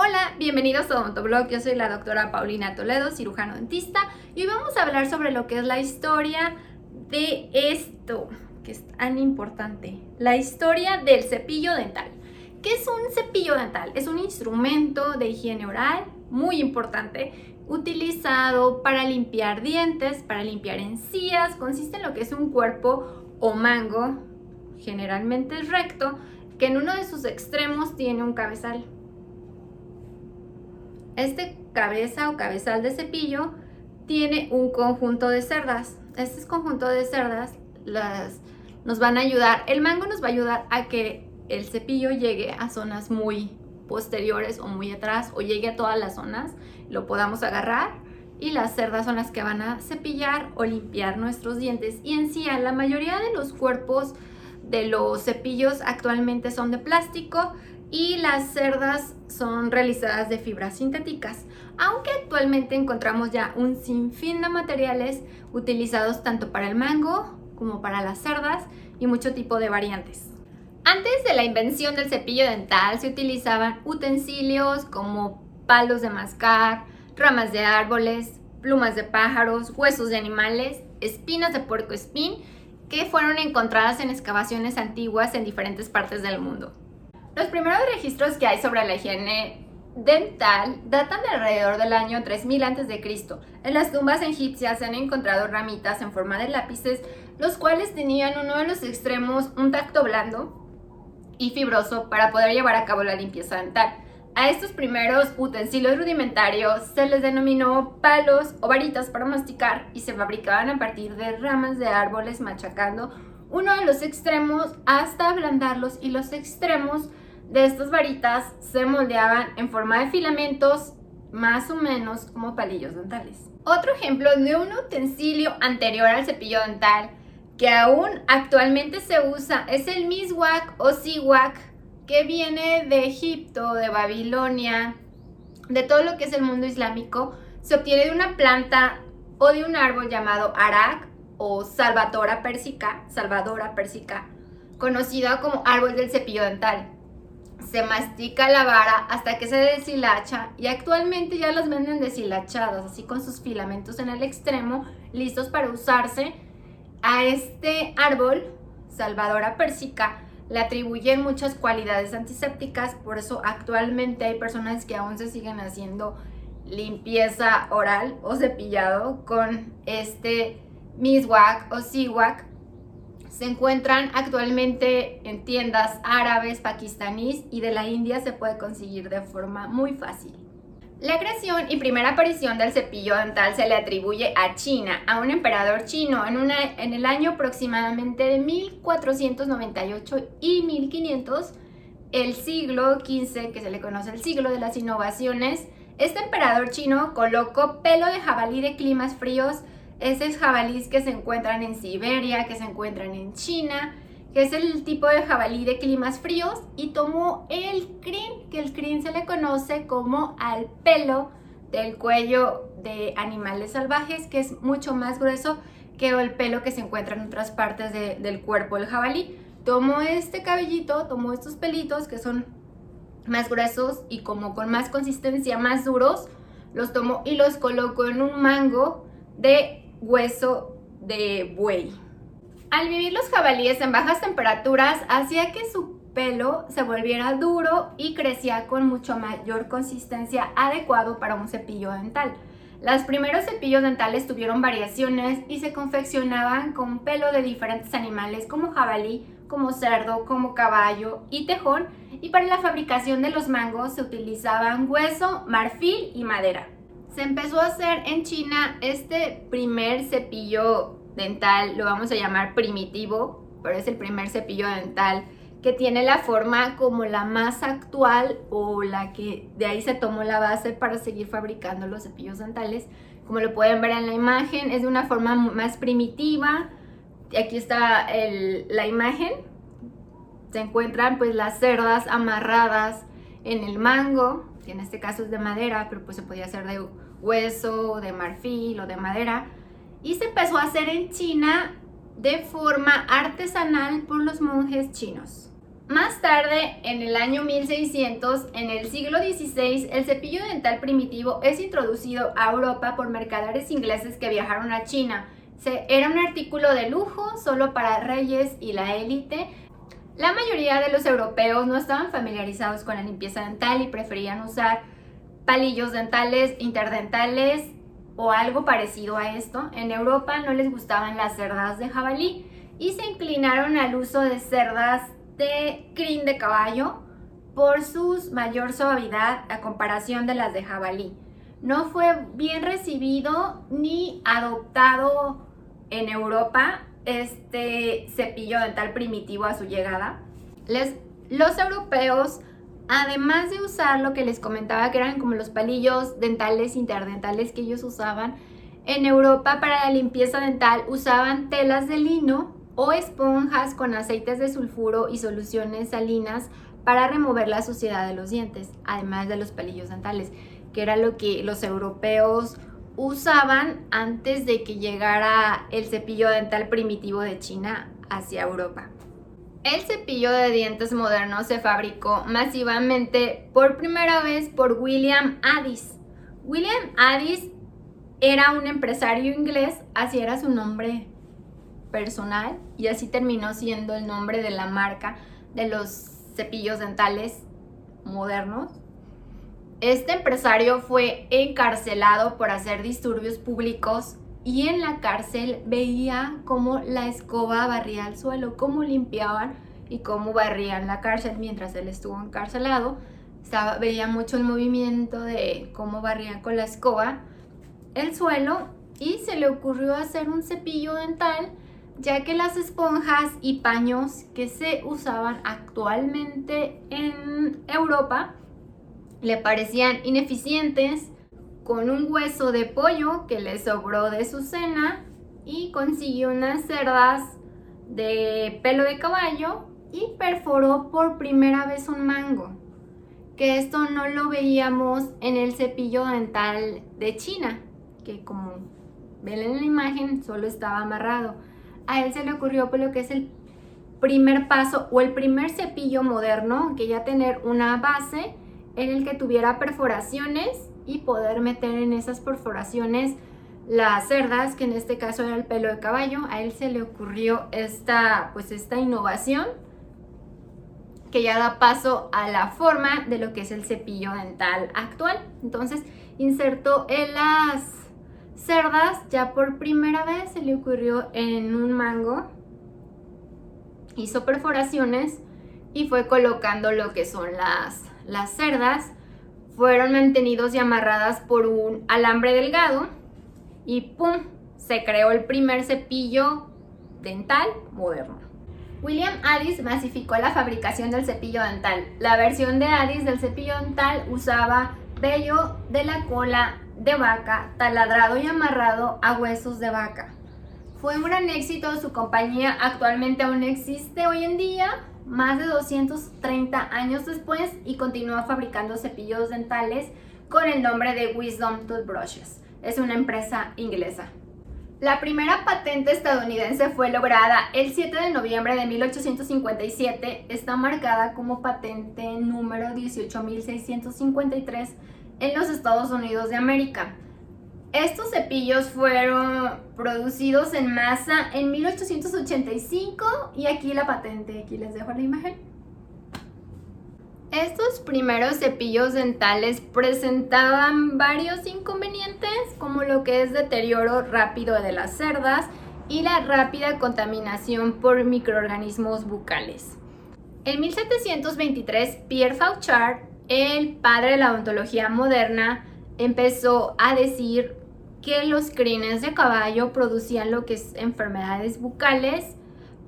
Hola, bienvenidos a Odontoblog. Yo soy la doctora Paulina Toledo, cirujano dentista, y hoy vamos a hablar sobre lo que es la historia de esto, que es tan importante, la historia del cepillo dental. ¿Qué es un cepillo dental? Es un instrumento de higiene oral muy importante utilizado para limpiar dientes, para limpiar encías, consiste en lo que es un cuerpo o mango, generalmente recto, que en uno de sus extremos tiene un cabezal. Este cabeza o cabezal de cepillo tiene un conjunto de cerdas. Este conjunto de cerdas las, nos van a ayudar, el mango nos va a ayudar a que el cepillo llegue a zonas muy posteriores o muy atrás o llegue a todas las zonas, lo podamos agarrar y las cerdas son las que van a cepillar o limpiar nuestros dientes. Y en sí, la mayoría de los cuerpos de los cepillos actualmente son de plástico y las cerdas son realizadas de fibras sintéticas, aunque actualmente encontramos ya un sinfín de materiales utilizados tanto para el mango como para las cerdas y mucho tipo de variantes. Antes de la invención del cepillo dental se utilizaban utensilios como palos de mascar, ramas de árboles, plumas de pájaros, huesos de animales, espinas de puerco espín que fueron encontradas en excavaciones antiguas en diferentes partes del mundo. Los primeros registros que hay sobre la higiene dental datan de alrededor del año 3000 a.C. En las tumbas egipcias se han encontrado ramitas en forma de lápices, los cuales tenían uno de los extremos un tacto blando y fibroso para poder llevar a cabo la limpieza dental. A estos primeros utensilios rudimentarios se les denominó palos o varitas para masticar y se fabricaban a partir de ramas de árboles machacando uno de los extremos hasta ablandarlos y los extremos de estas varitas se moldeaban en forma de filamentos más o menos como palillos dentales. Otro ejemplo de un utensilio anterior al cepillo dental que aún actualmente se usa es el miswak o siwak, que viene de Egipto, de Babilonia, de todo lo que es el mundo islámico. Se obtiene de una planta o de un árbol llamado arak o salvadora persica, salvadora persica, conocida como árbol del cepillo dental. Se mastica la vara hasta que se deshilacha y actualmente ya las venden deshilachadas, así con sus filamentos en el extremo, listos para usarse a este árbol, Salvadora persica, le atribuyen muchas cualidades antisépticas, por eso actualmente hay personas que aún se siguen haciendo limpieza oral o cepillado con este miswak o siwak. Se encuentran actualmente en tiendas árabes, pakistaníes y de la India se puede conseguir de forma muy fácil. La creación y primera aparición del cepillo dental se le atribuye a China, a un emperador chino, en, una, en el año aproximadamente de 1498 y 1500, el siglo XV, que se le conoce el siglo de las innovaciones. Este emperador chino colocó pelo de jabalí de climas fríos, esos jabalíes que se encuentran en Siberia, que se encuentran en China, que es el tipo de jabalí de climas fríos, y tomó el crin, que el crin se le conoce como al pelo del cuello de animales salvajes, que es mucho más grueso que el pelo que se encuentra en otras partes del cuerpo del jabalí. Tomó este cabellito, tomó estos pelitos que son más gruesos y como con más consistencia, más duros, los tomó y los colocó en un mango de hueso de buey. Al vivir los jabalíes en bajas temperaturas, hacía que su pelo se volviera duro y crecía con mucho mayor consistencia adecuado para un cepillo dental. Los primeros cepillos dentales tuvieron variaciones y se confeccionaban con pelo de diferentes animales como jabalí, como cerdo, como caballo y tejón, y para la fabricación de los mangos se utilizaban hueso, marfil y madera. Se empezó a hacer en China este primer cepillo dental, lo vamos a llamar primitivo, pero es el primer cepillo dental que tiene la forma como la más actual o la que de ahí se tomó la base para seguir fabricando los cepillos dentales. Como lo pueden ver en la imagen, es de una forma más primitiva. Aquí está la imagen. Se encuentran pues las cerdas amarradas en el mango, que en este caso es de madera, pero pues se podía hacer de hueso, de marfil o de madera y se empezó a hacer en China de forma artesanal por los monjes chinos. Más tarde, en el año 1600, en el siglo XVI, el cepillo dental primitivo es introducido a Europa por mercaderes ingleses que viajaron a China. era un artículo de lujo solo para reyes y la élite. La mayoría de los europeos no estaban familiarizados con la limpieza dental y preferían usar palillos dentales, interdentales o algo parecido a esto. En Europa no les gustaban las cerdas de jabalí y se inclinaron al uso de cerdas de crin de caballo por su mayor suavidad a comparación de las de jabalí. No fue bien recibido ni adoptado en Europa este cepillo dental primitivo a su llegada. Les, los europeos, además de usar lo que les comentaba que eran como los palillos dentales interdentales que ellos usaban, en Europa para la limpieza dental usaban telas de lino o esponjas con aceites de sulfuro y soluciones salinas para remover la suciedad de los dientes, además de los pelillos dentales, que era lo que los europeos usaban antes de que llegara el cepillo dental primitivo de China hacia Europa. El cepillo de dientes moderno se fabricó masivamente por primera vez por William Addis. William Addis era un empresario inglés, así era su nombre personal y así terminó siendo el nombre de la marca de los cepillos dentales modernos. Este empresario fue encarcelado por hacer disturbios públicos y en la cárcel veía cómo la escoba barría el suelo, cómo limpiaban y cómo barrían la cárcel mientras él estuvo encarcelado. Estaba, veía mucho el movimiento de cómo barrían con la escoba el suelo y se le ocurrió hacer un cepillo dental ya que las esponjas y paños que se usaban actualmente en Europa le parecían ineficientes, con un hueso de pollo que le sobró de su cena y consiguió unas cerdas de pelo de caballo y perforó por primera vez un mango, que esto no lo veíamos en el cepillo dental de China, que como ven en la imagen solo estaba amarrado. A él se le ocurrió por lo que es el primer paso o el primer cepillo moderno, que ya tener una base en el que tuviera perforaciones y poder meter en esas perforaciones las cerdas, que en este caso era el pelo de caballo. A él se le ocurrió esta, pues esta innovación que ya da paso a la forma de lo que es el cepillo dental actual. Entonces, insertó en las cerdas ya por primera vez se le ocurrió en un mango. Hizo perforaciones y fue colocando lo que son las, las cerdas. Fueron mantenidos y amarradas por un alambre delgado y ¡pum! Se creó el primer cepillo dental moderno. William Addis masificó la fabricación del cepillo dental. La versión de Addis del cepillo dental usaba vello de la cola de vaca, taladrado y amarrado a huesos de vaca. Fue un gran éxito, su compañía actualmente aún existe hoy en día, más de 230 años después, y continúa fabricando cepillos dentales con el nombre de Wisdom Toothbrushes. Es una empresa inglesa. La primera patente estadounidense fue lograda el 7 de noviembre de 1857. Está marcada como patente número 18653 en los Estados Unidos de América. Estos cepillos fueron producidos en masa en 1885 y aquí la patente, aquí les dejo la imagen. Estos primeros cepillos dentales presentaban varios inconvenientes como lo que es deterioro rápido de las cerdas y la rápida contaminación por microorganismos bucales. En 1723, Pierre Fauchard el padre de la odontología moderna empezó a decir que los crines de caballo producían lo que es enfermedades bucales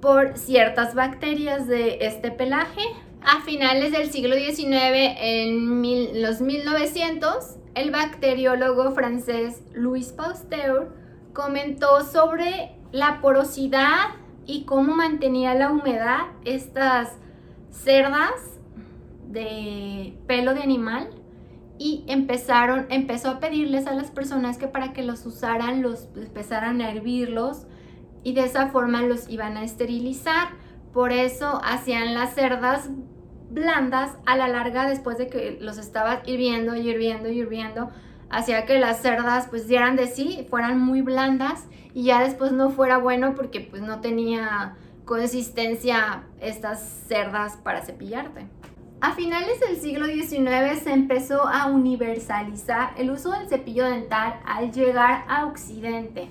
por ciertas bacterias de este pelaje. A finales del siglo XIX, en los 1900, el bacteriólogo francés Louis Pasteur comentó sobre la porosidad y cómo mantenía la humedad estas cerdas de pelo de animal y empezaron, empezó a pedirles a las personas que para que los usaran, los empezaran a hervirlos y de esa forma los iban a esterilizar Por eso hacían las cerdas blandas a la larga después de que los estaba hirviendo y hirviendo y hirviendo. Hacía que las cerdas pues dieran de sí, fueran muy blandas y ya después no fuera bueno porque pues no tenía consistencia estas cerdas para cepillarte. A finales del siglo XIX se empezó a universalizar el uso del cepillo dental al llegar a Occidente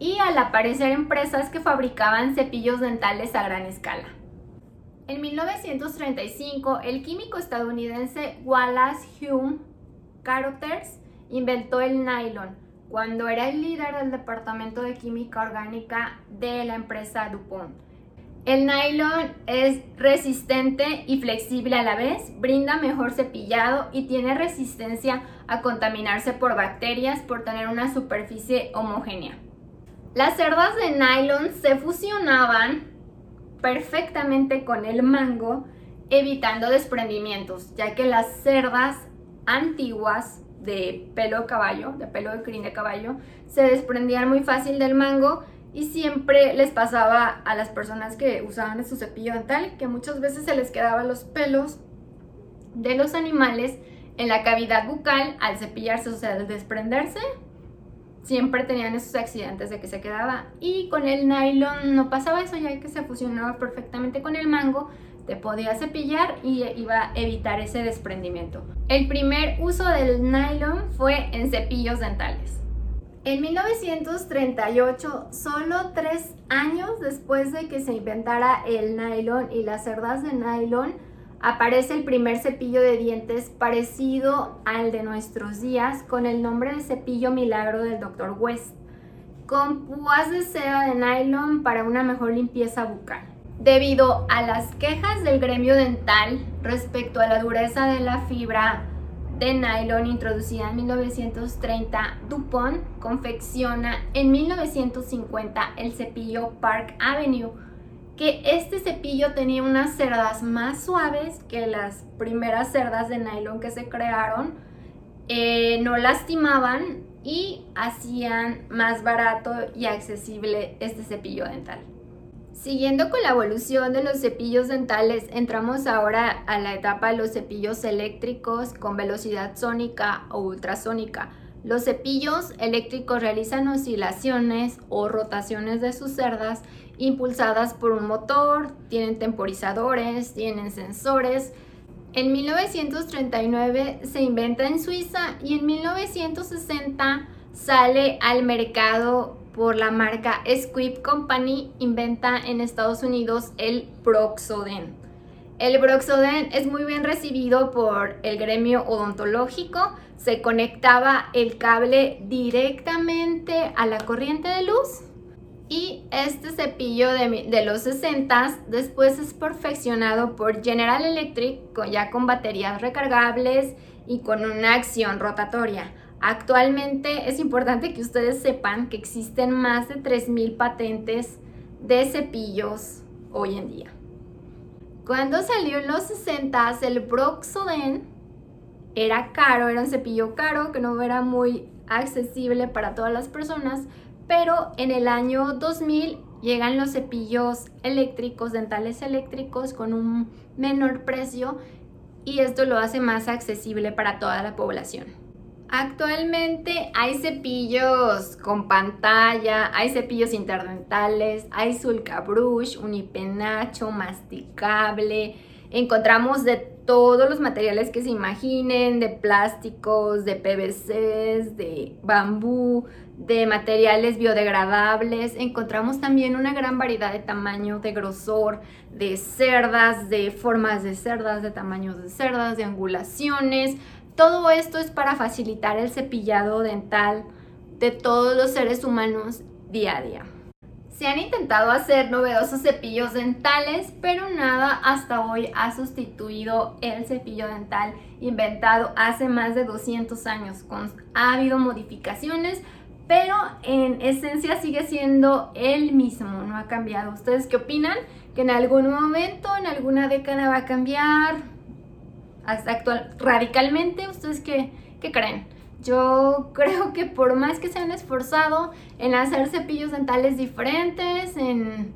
y al aparecer empresas que fabricaban cepillos dentales a gran escala. En 1935, el químico estadounidense Wallace Hume Carothers inventó el nylon cuando era el líder del departamento de química orgánica de la empresa DuPont. El nylon es resistente y flexible a la vez, brinda mejor cepillado y tiene resistencia a contaminarse por bacterias por tener una superficie homogénea. Las cerdas de nylon se fusionaban perfectamente con el mango, evitando desprendimientos, ya que las cerdas antiguas de pelo de caballo, de pelo de crin de caballo, se desprendían muy fácil del mango y siempre les pasaba a las personas que usaban su cepillo dental que muchas veces se les quedaban los pelos de los animales en la cavidad bucal al cepillarse, o sea, al desprenderse, siempre tenían esos accidentes de que se quedaba. Y con el nylon no pasaba eso, ya que se fusionaba perfectamente con el mango, te podía cepillar y iba a evitar ese desprendimiento. El primer uso del nylon fue en cepillos dentales. En 1938, solo tres años después de que se inventara el nylon y las cerdas de nylon, aparece el primer cepillo de dientes parecido al de nuestros días con el nombre de cepillo milagro del Dr. West, con púas de seda de nylon para una mejor limpieza bucal. Debido a las quejas del gremio dental respecto a la dureza de la fibra de nylon introducida en 1930, DuPont confecciona en 1950 el cepillo Park Avenue, que este cepillo tenía unas cerdas más suaves que las primeras cerdas de nylon que se crearon, eh, no lastimaban y hacían más barato y accesible este cepillo dental. Siguiendo con la evolución de los cepillos dentales, entramos ahora a la etapa de los cepillos eléctricos con velocidad sónica o ultrasónica. Los cepillos eléctricos realizan oscilaciones o rotaciones de sus cerdas impulsadas por un motor, tienen temporizadores, tienen sensores. En 1939 se inventa en Suiza y en 1960 sale al mercado por la marca Squib Company, inventa en Estados Unidos el Broxoden. El Broxoden es muy bien recibido por el gremio odontológico. Se conectaba el cable directamente a la corriente de luz y este cepillo de, los 60 después es perfeccionado por General Electric ya con baterías recargables y con una acción rotatoria. Actualmente es importante que ustedes sepan que existen más de 3.000 patentes de cepillos hoy en día. Cuando salió en los 60 el Broxoden era caro, era un cepillo caro que no era muy accesible para todas las personas, pero en el año 2000 llegan los cepillos eléctricos, dentales eléctricos con un menor precio y esto lo hace más accesible para toda la población. Actualmente hay cepillos con pantalla, hay cepillos interdentales, hay Sulca Brush, unipenacho, masticable. Encontramos de todos los materiales que se imaginen, de plásticos, de PVCs, de bambú, de materiales biodegradables. Encontramos también una gran variedad de tamaño, de grosor, de cerdas, de formas de cerdas, de tamaños de cerdas, de angulaciones todo esto es para facilitar el cepillado dental de todos los seres humanos día a día. Se han intentado hacer novedosos cepillos dentales, pero nada hasta hoy ha sustituido el cepillo dental inventado hace más de 200 años. ha habido modificaciones, pero en esencia sigue siendo el mismo, no ha cambiado. ¿Ustedes qué opinan? ¿Que en algún momento, en alguna década va a cambiar? Actual radicalmente. ¿Ustedes qué, qué creen? Yo creo que por más que se han esforzado en hacer cepillos dentales diferentes, en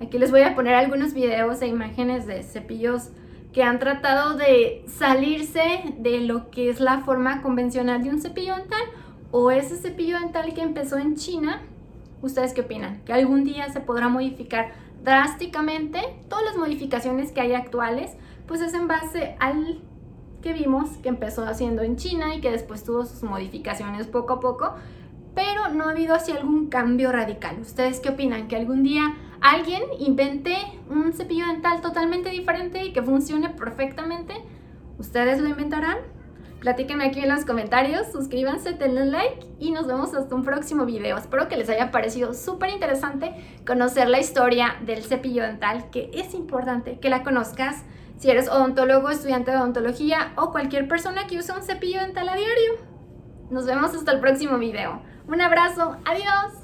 Aquí les voy a poner algunos videos e imágenes de cepillos que han tratado de salirse de lo que es la forma convencional de un cepillo dental o ese cepillo dental que empezó en China. ¿Ustedes qué opinan? ¿Que algún día se podrá modificar drásticamente? Todas las modificaciones que hay actuales, pues es en base al que vimos que empezó haciendo en China y que después tuvo sus modificaciones poco a poco, pero no ha habido así algún cambio radical. ¿Ustedes qué opinan? ¿Que algún día alguien invente un cepillo dental totalmente diferente y que funcione perfectamente? ¿Ustedes lo inventarán? Platíquenme aquí en los comentarios, suscríbanse, denle like y nos vemos hasta un próximo video. Espero que les haya parecido súper interesante conocer la historia del cepillo dental, que es importante que la conozcas si eres odontólogo, estudiante de odontología o cualquier persona que use un cepillo dental a diario. Nos vemos hasta el próximo video. Un abrazo, adiós.